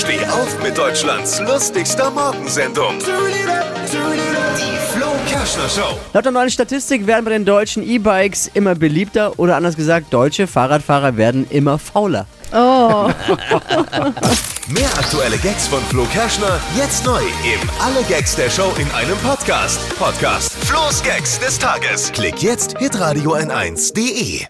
Steh auf mit Deutschlands lustigster Morgensendung. Die Flo Kerschner Show. Laut der neuen Statistik werden bei den deutschen E-Bikes immer beliebter oder anders gesagt, deutsche Fahrradfahrer werden immer fauler. Oh, Mehr aktuelle Gags von Flo Kerschner jetzt neu im Alle Gags der Show in einem Podcast. Podcast Flo's Gags des Tages. Klick jetzt hitradio n1.de.